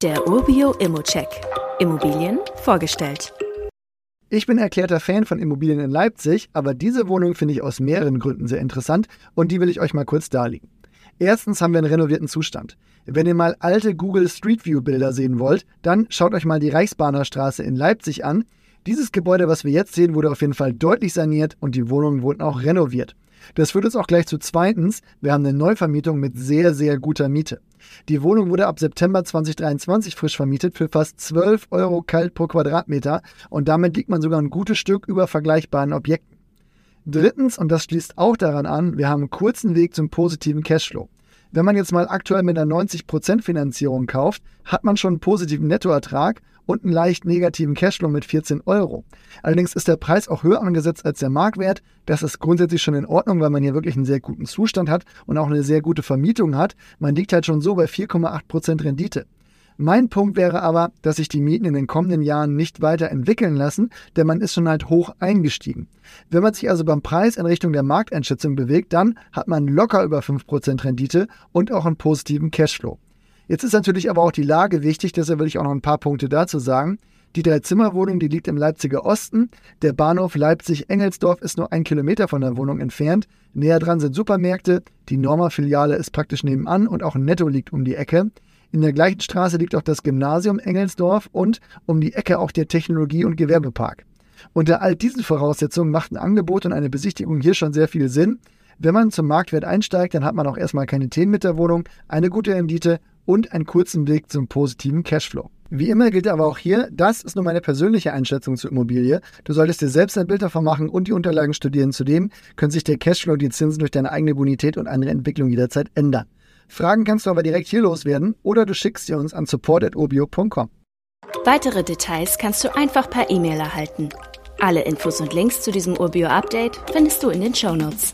Der Urbio Immocheck. Immobilien vorgestellt. Ich bin erklärter Fan von Immobilien in Leipzig, aber diese Wohnung finde ich aus mehreren Gründen sehr interessant und die will ich euch mal kurz darlegen. Erstens haben wir einen renovierten Zustand. Wenn ihr mal alte Google Street View Bilder sehen wollt, dann schaut euch mal die Reichsbahner Straße in Leipzig an. Dieses Gebäude, was wir jetzt sehen, wurde auf jeden Fall deutlich saniert und die Wohnungen wurden auch renoviert. Das führt uns auch gleich zu zweitens. Wir haben eine Neuvermietung mit sehr, sehr guter Miete. Die Wohnung wurde ab September 2023 frisch vermietet für fast 12 Euro kalt pro Quadratmeter und damit liegt man sogar ein gutes Stück über vergleichbaren Objekten. Drittens, und das schließt auch daran an, wir haben einen kurzen Weg zum positiven Cashflow. Wenn man jetzt mal aktuell mit einer 90% Finanzierung kauft, hat man schon einen positiven Nettoertrag und einen leicht negativen Cashflow mit 14 Euro. Allerdings ist der Preis auch höher angesetzt als der Marktwert. Das ist grundsätzlich schon in Ordnung, weil man hier wirklich einen sehr guten Zustand hat und auch eine sehr gute Vermietung hat. Man liegt halt schon so bei 4,8% Rendite. Mein Punkt wäre aber, dass sich die Mieten in den kommenden Jahren nicht weiter entwickeln lassen, denn man ist schon halt hoch eingestiegen. Wenn man sich also beim Preis in Richtung der Markteinschätzung bewegt, dann hat man locker über 5% Rendite und auch einen positiven Cashflow. Jetzt ist natürlich aber auch die Lage wichtig, deshalb will ich auch noch ein paar Punkte dazu sagen. Die Drei-Zimmer-Wohnung, die liegt im Leipziger Osten. Der Bahnhof Leipzig-Engelsdorf ist nur ein Kilometer von der Wohnung entfernt. Näher dran sind Supermärkte. Die Norma-Filiale ist praktisch nebenan und auch Netto liegt um die Ecke. In der gleichen Straße liegt auch das Gymnasium Engelsdorf und um die Ecke auch der Technologie- und Gewerbepark. Unter all diesen Voraussetzungen macht ein Angebot und eine Besichtigung hier schon sehr viel Sinn. Wenn man zum Marktwert einsteigt, dann hat man auch erstmal keine Themen mit der Wohnung, eine gute Rendite und einen kurzen Weg zum positiven Cashflow. Wie immer gilt aber auch hier, das ist nur meine persönliche Einschätzung zur Immobilie. Du solltest dir selbst ein Bild davon machen und die Unterlagen studieren. Zudem können sich der Cashflow und die Zinsen durch deine eigene Bonität und andere Entwicklung jederzeit ändern. Fragen kannst du aber direkt hier loswerden oder du schickst sie uns an support.urbio.com. Weitere Details kannst du einfach per E-Mail erhalten. Alle Infos und Links zu diesem Urbio-Update findest du in den Show Notes.